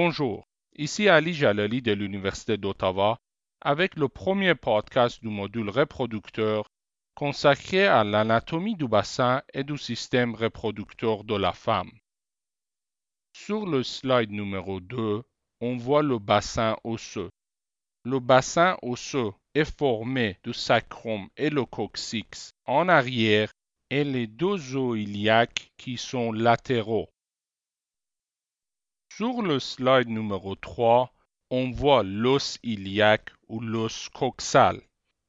Bonjour, ici Ali Jalali de l'Université d'Ottawa avec le premier podcast du module reproducteur consacré à l'anatomie du bassin et du système reproducteur de la femme. Sur le slide numéro 2, on voit le bassin osseux. Le bassin osseux est formé du sacrum et le coccyx en arrière et les deux os iliaques qui sont latéraux. Sur le slide numéro 3, on voit l'os iliaque ou l'os coxal.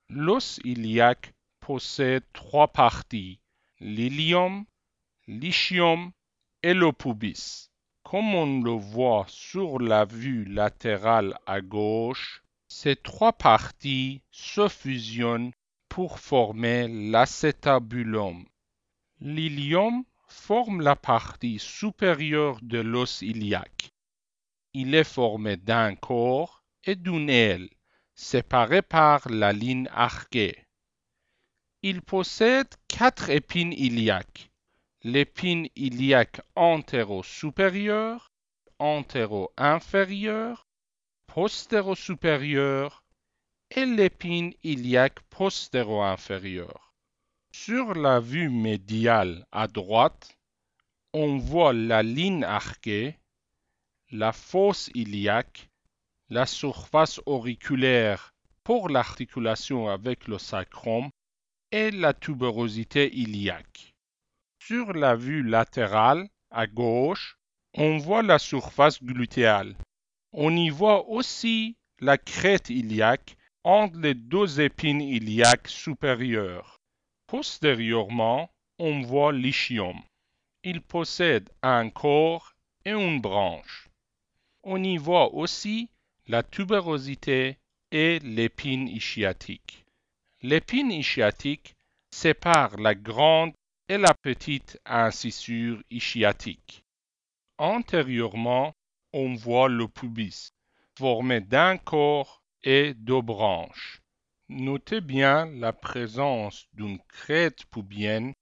L'os iliaque possède trois parties, l'ilium, l'ischιum et le pubis. Comme on le voit sur la vue latérale à gauche, ces trois parties se fusionnent pour former l'acétabulum. L'ilium forme la partie supérieure de l'os iliaque. Il est formé d'un corps et d'une aile, séparés par la ligne arquée. Il possède quatre épines iliaques. L'épine iliaque antéro-supérieure, antéro-inférieure, postéro-supérieure et l'épine iliaque postéro-inférieure. Sur la vue médiale à droite, on voit la ligne arquée, la fosse iliaque, la surface auriculaire pour l'articulation avec le sacrum et la tuberosité iliaque. Sur la vue latérale à gauche, on voit la surface glutéale. On y voit aussi la crête iliaque entre les deux épines iliaques supérieures. Postérieurement, on voit l'ischium. Il possède un corps et une branche. On y voit aussi la tuberosité et l'épine ischiatique. L'épine ischiatique sépare la grande et la petite incisure ischiatique. Antérieurement, on voit le pubis, formé d'un corps et deux branches. Notez bien la présence d'une crête pubienne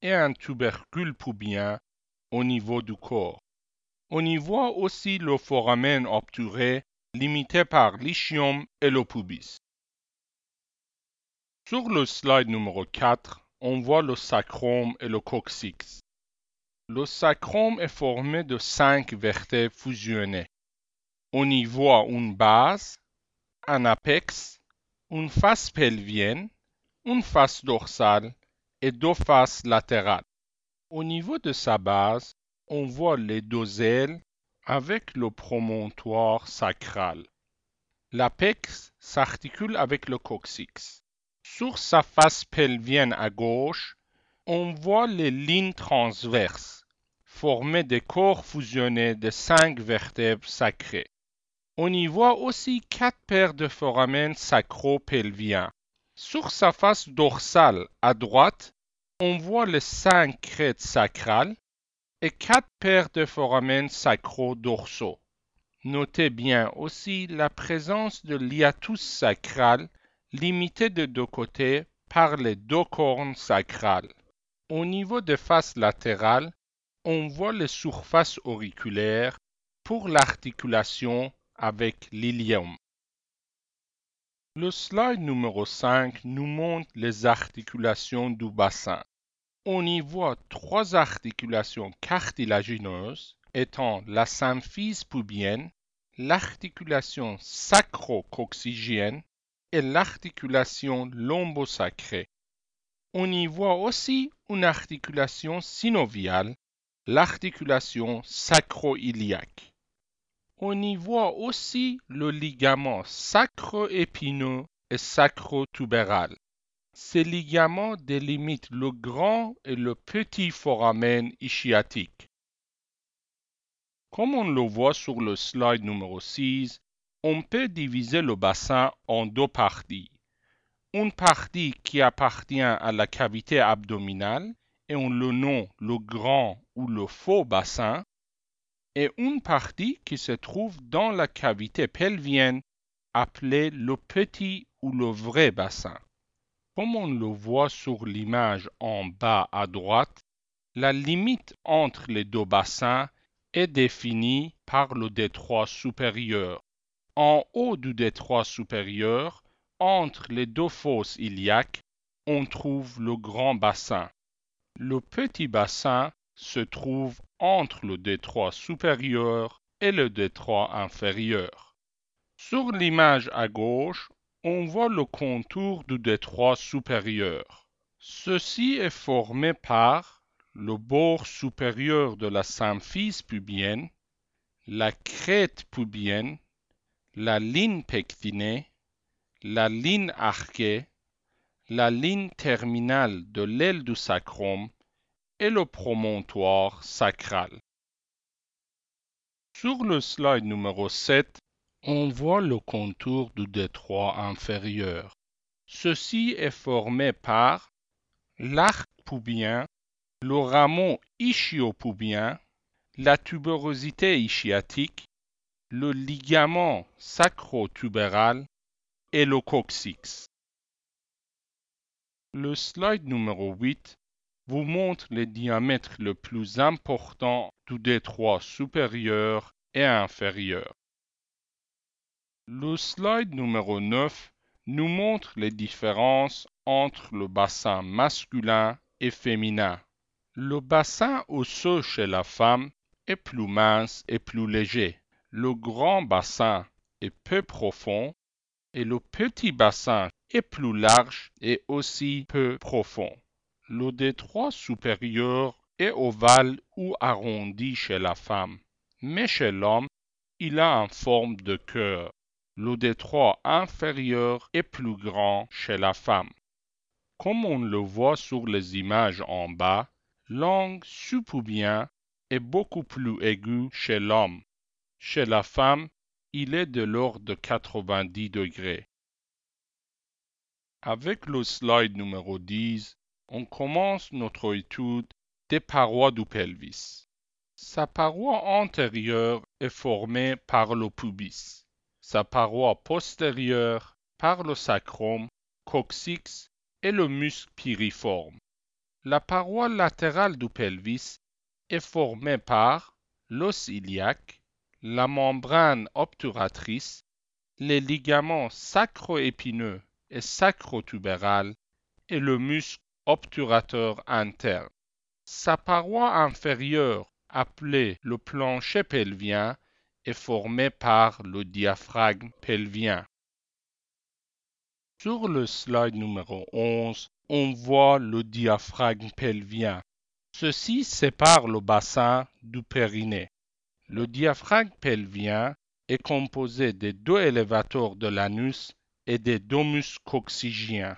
et un tubercule pubien au niveau du corps. On y voit aussi le foramen obturé limité par l'ischium et le pubis. Sur le slide numéro 4, on voit le sacrum et le coccyx. Le sacrum est formé de cinq vertèbres fusionnées. On y voit une base, un apex, une face pelvienne, une face dorsale et deux faces latérales. Au niveau de sa base, on voit les deux ailes avec le promontoire sacral. L'apex s'articule avec le coccyx. Sur sa face pelvienne à gauche, on voit les lignes transverses, formées des corps fusionnés de cinq vertèbres sacrées. On y voit aussi quatre paires de foramen sacro-pelviens. Sur sa face dorsale à droite, on voit les cinq crêtes sacrales et quatre paires de foramen sacro-dorsaux. Notez bien aussi la présence de l'hiatus sacral limité de deux côtés par les deux cornes sacrales. Au niveau des faces latérales, on voit les surfaces auriculaires pour l'articulation avec l'ilium. Le slide numéro 5 nous montre les articulations du bassin. On y voit trois articulations cartilagineuses étant la symphyse pubienne, l'articulation sacro-coccygienne et l'articulation lombosacrée. On y voit aussi une articulation synoviale, l'articulation sacro-iliaque. On y voit aussi le ligament sacro-épineux et sacro-tubéral. Ces ligaments délimitent le grand et le petit foramen ischiatique. Comme on le voit sur le slide numéro 6, on peut diviser le bassin en deux parties. Une partie qui appartient à la cavité abdominale et on le nomme le grand ou le faux bassin, et une partie qui se trouve dans la cavité pelvienne appelée le petit ou le vrai bassin. Comme on le voit sur l'image en bas à droite, la limite entre les deux bassins est défini par le détroit supérieur. En haut du détroit supérieur, entre les deux fosses iliaques, on trouve le grand bassin. Le petit bassin se trouve entre le détroit supérieur et le détroit inférieur. Sur l'image à gauche, on voit le contour du détroit supérieur. Ceci est formé par le bord supérieur de la symphyse pubienne, la crête pubienne, la ligne pectinée, la ligne arquée, la ligne terminale de l'aile du sacrum et le promontoire sacral. Sur le slide numéro 7, on voit le contour du détroit inférieur. Ceci est formé par l'arc pubien, le rameau ischio-pubien, la tuberosité ischiatique, le ligament sacro-tubéral et le coccyx. Le slide numéro 8 vous montre le diamètre le plus important du détroit supérieur et inférieur. Le slide numéro 9 nous montre les différences entre le bassin masculin et féminin. Le bassin osseux chez la femme est plus mince et plus léger. Le grand bassin est peu profond et le petit bassin est plus large et aussi peu profond. Le détroit supérieur est ovale ou arrondi chez la femme, mais chez l'homme, il a en forme de cœur. Le détroit inférieur est plus grand chez la femme. Comme on le voit sur les images en bas, l'angle supubien est beaucoup plus aigu chez l'homme. Chez la femme, il est de l'ordre de 90 degrés. Avec le slide numéro 10, on commence notre étude des parois du pelvis. Sa paroi antérieure est formée par le pubis, sa paroi postérieure par le sacrum, coccyx et le muscle piriforme. La paroi latérale du pelvis est formée par l'os iliaque, la membrane obturatrice, les ligaments sacro-épineux et sacro-tubéral et le muscle obturateur interne. Sa paroi inférieure, appelée le plancher pelvien, est formée par le diaphragme pelvien. Sur le slide numéro 11, on voit le diaphragme pelvien. Ceci sépare le bassin du périnée. Le diaphragme pelvien est composé des deux élévateurs de l'anus et des domus coccygiens.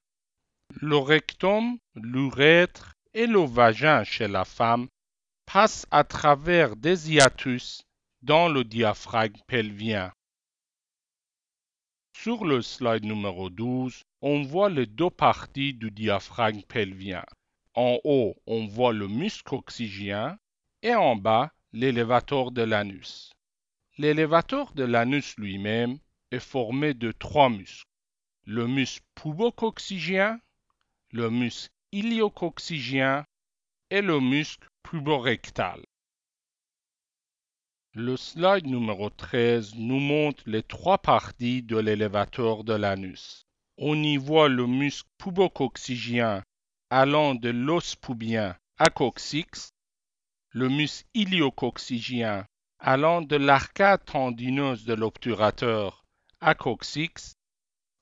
Le rectum, l'urètre et le vagin chez la femme passent à travers des hiatus dans le diaphragme pelvien. Sur le slide numéro 12, on voit les deux parties du diaphragme pelvien. En haut, on voit le muscle coccygien et en bas, l'élévateur de l'anus. L'élévateur de l'anus lui-même est formé de trois muscles. Le muscle pubococcygien, le muscle iliococcygien et le muscle puborectal. Le slide numéro 13 nous montre les trois parties de l'élévateur de l'anus. On y voit le muscle pubococcygien allant de l'os pubien à coccyx le muscle iliococcygien allant de l'arcade tendineuse de l'obturateur à coccyx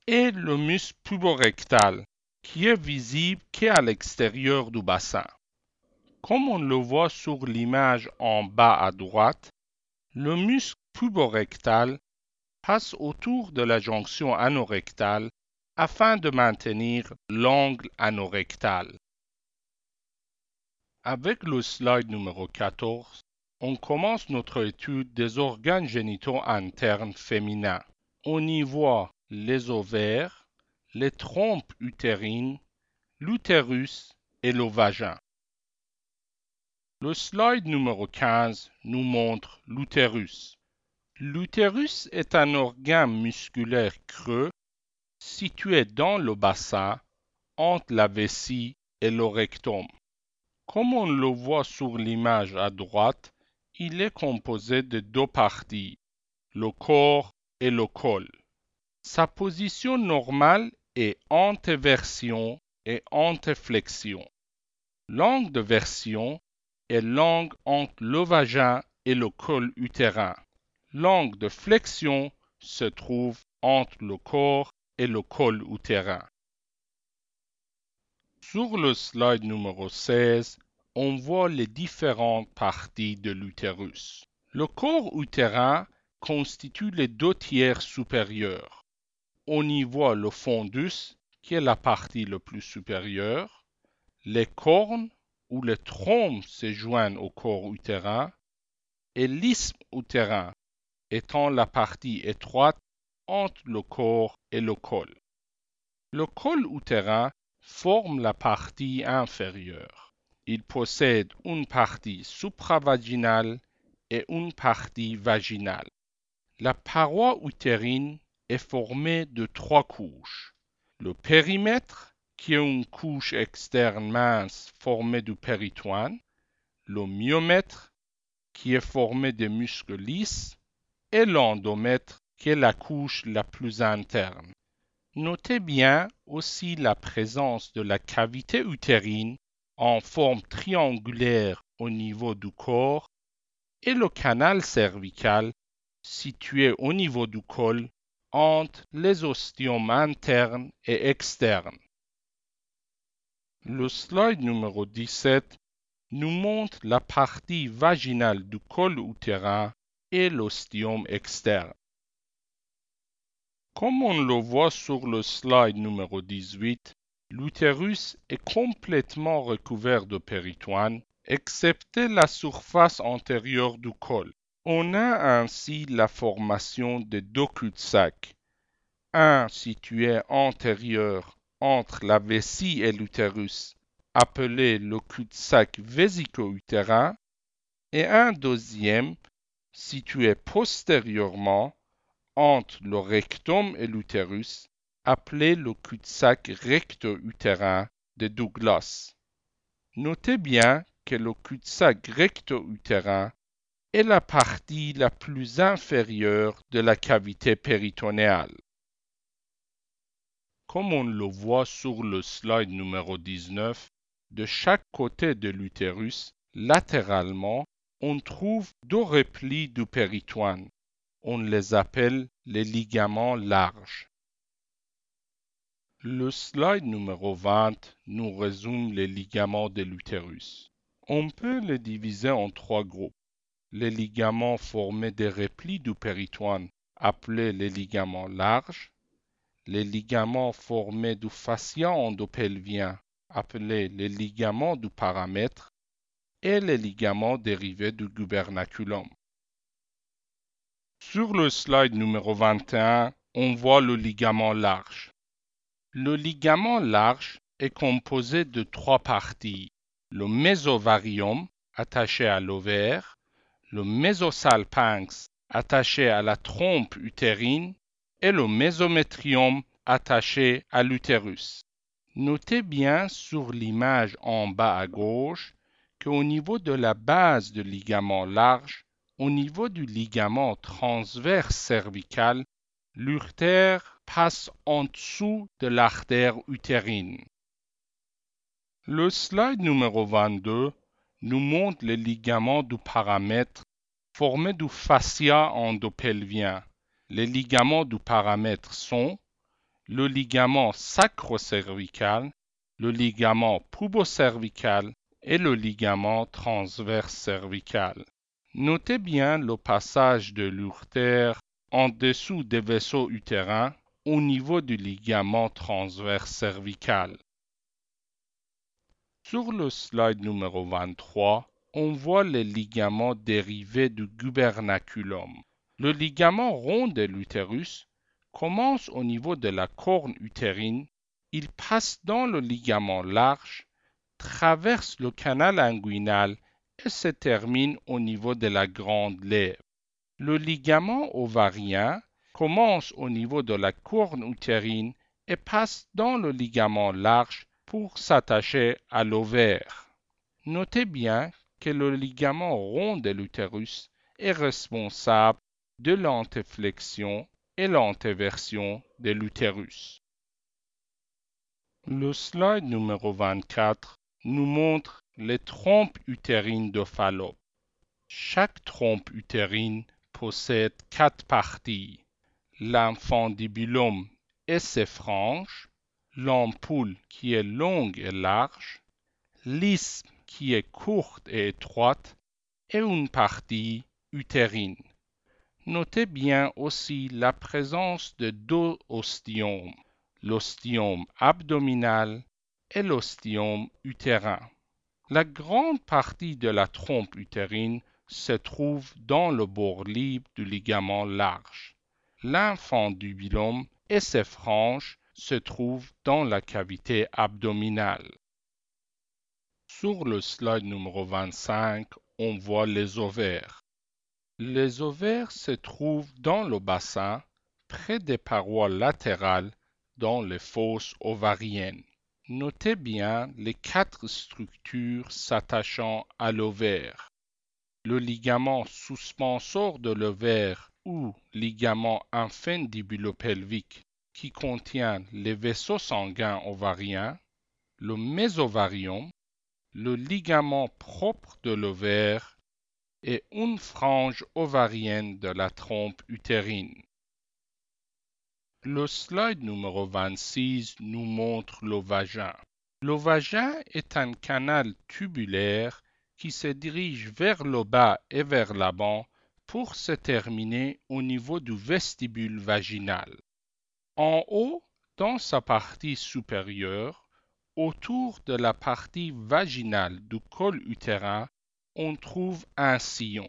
et le muscle puborectal qui est visible qu'à l'extérieur du bassin. Comme on le voit sur l'image en bas à droite, le muscle puborectal passe autour de la jonction anorectale afin de maintenir l'angle anorectal. Avec le slide numéro 14, on commence notre étude des organes génitaux internes féminins. On y voit les ovaires, les trompes utérines, l'utérus et le vagin. Le slide numéro 15 nous montre l'utérus. L'utérus est un organe musculaire creux situé dans le bassin entre la vessie et le rectum. Comme on le voit sur l'image à droite, il est composé de deux parties, le corps et le col. Sa position normale est antéversion et anteflexion. L'angle de version est l'angle entre le vagin et le col utérin. L'angle de flexion se trouve entre le corps et le col utérin. Sur le slide numéro 16, on voit les différentes parties de l'utérus. Le corps utérin constitue les deux tiers supérieurs. On y voit le fondus, qui est la partie la plus supérieure, les cornes où les trompes se joignent au corps utérin, et l'isthme utérin étant la partie étroite entre le corps et le col. Le col utérin forme la partie inférieure. Il possède une partie supravaginale et une partie vaginale. La paroi utérine est formée de trois couches. Le périmètre, qui est une couche externe mince formée du péritoine, le myomètre, qui est formé de muscles lisses, et l'endomètre, qui est la couche la plus interne. Notez bien aussi la présence de la cavité utérine en forme triangulaire au niveau du corps et le canal cervical situé au niveau du col entre les ostiomes internes et externes. Le slide numéro 17 nous montre la partie vaginale du col utérin et l'ostium externe. Comme on le voit sur le slide numéro 18, l'utérus est complètement recouvert de péritoine, excepté la surface antérieure du col. On a ainsi la formation de deux cul-de-sac, un situé antérieur entre la vessie et l'utérus, appelé le cul-de-sac vésico-utérin, et un deuxième situé postérieurement entre le rectum et l'utérus, appelé le cul-de-sac recto-utérin de Douglas. Notez bien que le cul-de-sac recto-utérin est la partie la plus inférieure de la cavité péritonéale. Comme on le voit sur le slide numéro 19, de chaque côté de l'utérus, latéralement, on trouve deux replis du péritoine. On les appelle les ligaments larges. Le slide numéro 20 nous résume les ligaments de l'utérus. On peut les diviser en trois groupes. Les ligaments formés des replis du péritoine, appelés les ligaments larges, les ligaments formés du fascia endopelvien, appelés les ligaments du paramètre, et les ligaments dérivés du gubernaculum. Sur le slide numéro 21, on voit le ligament large. Le ligament large est composé de trois parties. Le mésovarium, attaché à l'ovaire, le mésosalpinx, attaché à la trompe utérine, et le mésométrium, attaché à l'utérus. Notez bien sur l'image en bas à gauche qu'au niveau de la base du ligament large, au niveau du ligament transverse cervical, l'urtère passe en dessous de l'artère utérine. Le slide numéro 22 nous montre les ligaments du paramètre formés du fascia endopelvien. Les ligaments du paramètre sont le ligament sacrocervical, le ligament pubocervical et le ligament transverse cervical. Notez bien le passage de l'urtère en dessous des vaisseaux utérins au niveau du ligament transverse cervical. Sur le slide numéro 23, on voit les ligaments dérivés du gubernaculum. Le ligament rond de l'utérus commence au niveau de la corne utérine, il passe dans le ligament large, traverse le canal inguinal et se termine au niveau de la grande lèvre. Le ligament ovarien commence au niveau de la corne utérine et passe dans le ligament large pour s'attacher à l'ovaire. Notez bien que le ligament rond de l'utérus est responsable de l'antéflexion et l'antéversion de l'utérus. Le slide numéro 24 nous montre les trompes utérines de Fallope. Chaque trompe utérine possède quatre parties. L'infundibulum et ses franges, l'ampoule qui est longue et large, l'isthme qui est courte et étroite et une partie utérine. Notez bien aussi la présence de deux ostiomes, l'ostium abdominal et l'ostium utérin. La grande partie de la trompe utérine se trouve dans le bord libre du ligament large. L'infundibulum et ses franges se trouvent dans la cavité abdominale. Sur le slide numéro 25, on voit les ovaires. Les ovaires se trouvent dans le bassin, près des parois latérales, dans les fosses ovariennes. Notez bien les quatre structures s'attachant à l'ovaire. Le ligament suspensor de l'ovaire ou ligament infundibulopelvique qui contient les vaisseaux sanguins ovariens, le mésovarium, le ligament propre de l'ovaire et une frange ovarienne de la trompe utérine. Le slide numéro 26 nous montre le vagin. Est un canal tubulaire qui se dirige vers le bas et vers l'avant pour se terminer au niveau du vestibule vaginal. En haut, dans sa partie supérieure, autour de la partie vaginale du col utérin, on trouve un sillon.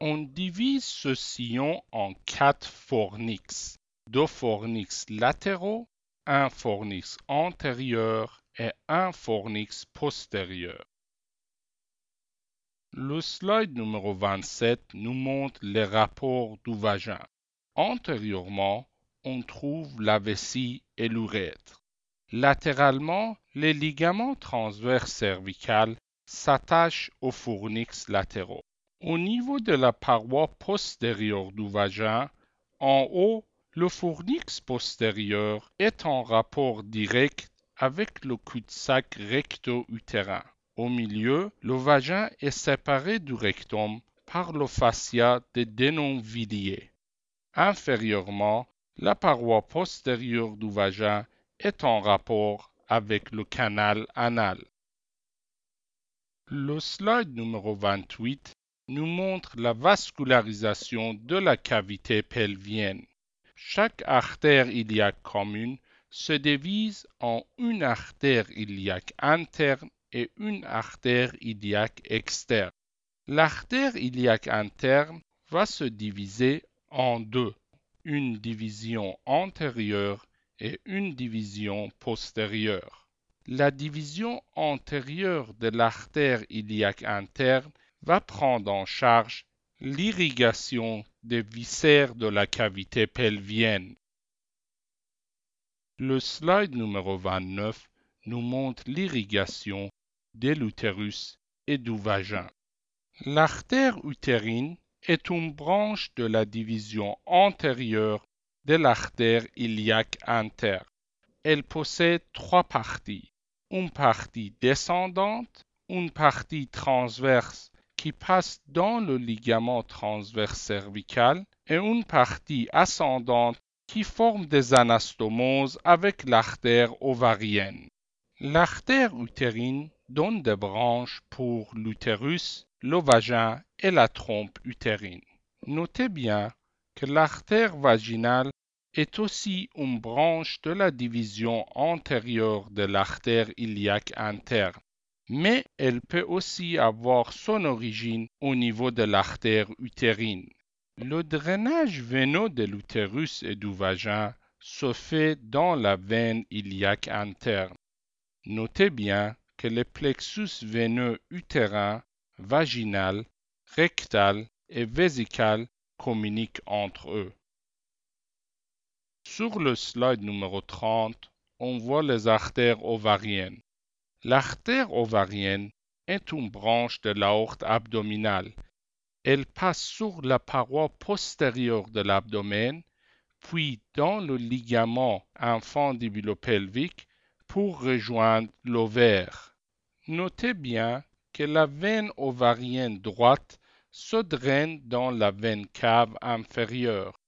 On divise ce sillon en quatre fornix, deux fornix latéraux, un fornix antérieur et un fornix postérieur. Le slide numéro 27 nous montre les rapports du vagin. Antérieurement, on trouve la vessie et l'urètre. Latéralement, les ligaments transverses cervicales s'attache aux fournix latéraux. Au niveau de la paroi postérieure du vagin, en haut, le fournix postérieur est en rapport direct avec le cul-de-sac recto-utérin. Au milieu, le vagin est séparé du rectum par le fascia des dénonvilliers. Inférieurement, la paroi postérieure du vagin est en rapport avec le canal anal. Le slide numéro 28 nous montre la vascularisation de la cavité pelvienne. Chaque artère iliaque commune se divise en une artère iliaque interne et une artère iliaque externe. L'artère iliaque interne va se diviser en deux, une division antérieure et une division postérieure. La division antérieure de l'artère iliaque interne va prendre en charge l'irrigation des viscères de la cavité pelvienne. Le slide numéro 29 nous montre l'irrigation de l'utérus et du vagin. L'artère utérine est une branche de la division antérieure de l'artère iliaque interne. Elle possède trois parties une partie descendante, une partie transverse qui passe dans le ligament transverse cervical et une partie ascendante qui forme des anastomoses avec l'artère ovarienne. L'artère utérine donne des branches pour l'utérus, le vagin et la trompe utérine. Notez bien que l'artère vaginale est aussi une branche de la division antérieure de l'artère iliaque interne, mais elle peut aussi avoir son origine au niveau de l'artère utérine. Le drainage veineux de l'utérus et du vagin se fait dans la veine iliaque interne. Notez bien que les plexus veineux utérin, vaginal, rectal et vésical communiquent entre eux. Sur le slide numéro 30, on voit les artères ovariennes. L'artère ovarienne est une branche de l'aorte abdominale. Elle passe sur la paroi postérieure de l'abdomen, puis dans le ligament infundibulopelvique pour rejoindre l'ovaire. Notez bien que la veine ovarienne droite se draine dans la veine cave inférieure.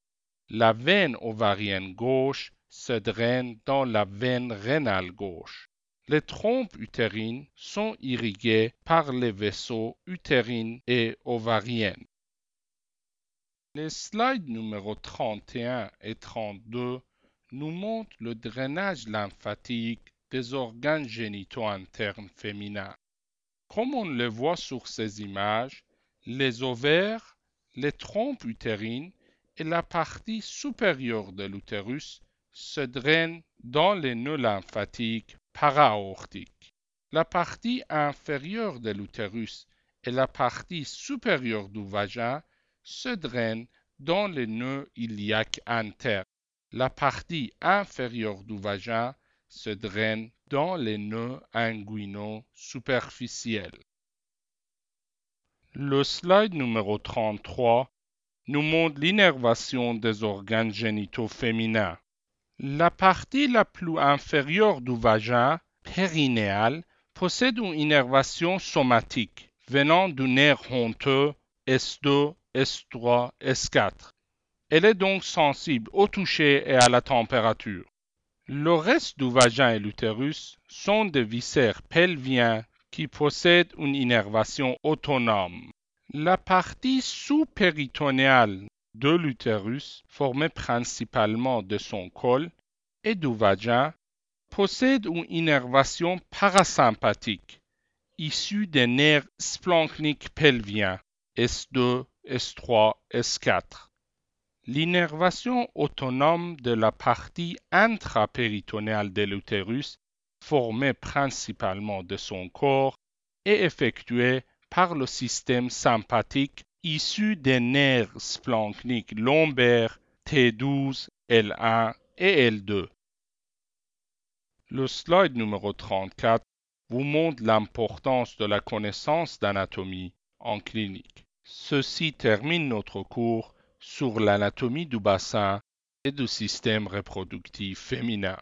La veine ovarienne gauche se draine dans la veine rénale gauche. Les trompes utérines sont irriguées par les vaisseaux utérines et ovariens. Les slides numéro 31 et 32 nous montrent le drainage lymphatique des organes génitaux internes féminins. Comme on le voit sur ces images, les ovaires, les trompes utérines et la partie supérieure de l'utérus se drainent dans les nœuds lymphatiques para-aortiques. La partie inférieure de l'utérus et la partie supérieure du vagin se drainent dans les nœuds iliaques internes. La partie inférieure du vagin se draine dans les nœuds inguinaux superficiels. Le slide numéro 33 nous montre l'innervation des organes génitaux féminins. La partie la plus inférieure du vagin, périnéal, possède une innervation somatique venant du nerf honteux S2, S3, S4. Elle est donc sensible au toucher et à la température. Le reste du vagin et l'utérus sont des viscères pelviens qui possèdent une innervation autonome. La partie sous-péritonéale de l'utérus, formée principalement de son col et du vagin, possède une innervation parasympathique issue des nerfs splanchniques pelviens S2, S3, S4. L'innervation autonome de la partie intrapéritonéale de l'utérus, formée principalement de son corps, est effectuée par le système sympathique issu des nerfs splanchniques lombaires T12, L1 et L2. Le slide numéro 34 vous montre l'importance de la connaissance d'anatomie en clinique. Ceci termine notre cours sur l'anatomie du bassin et du système reproductif féminin.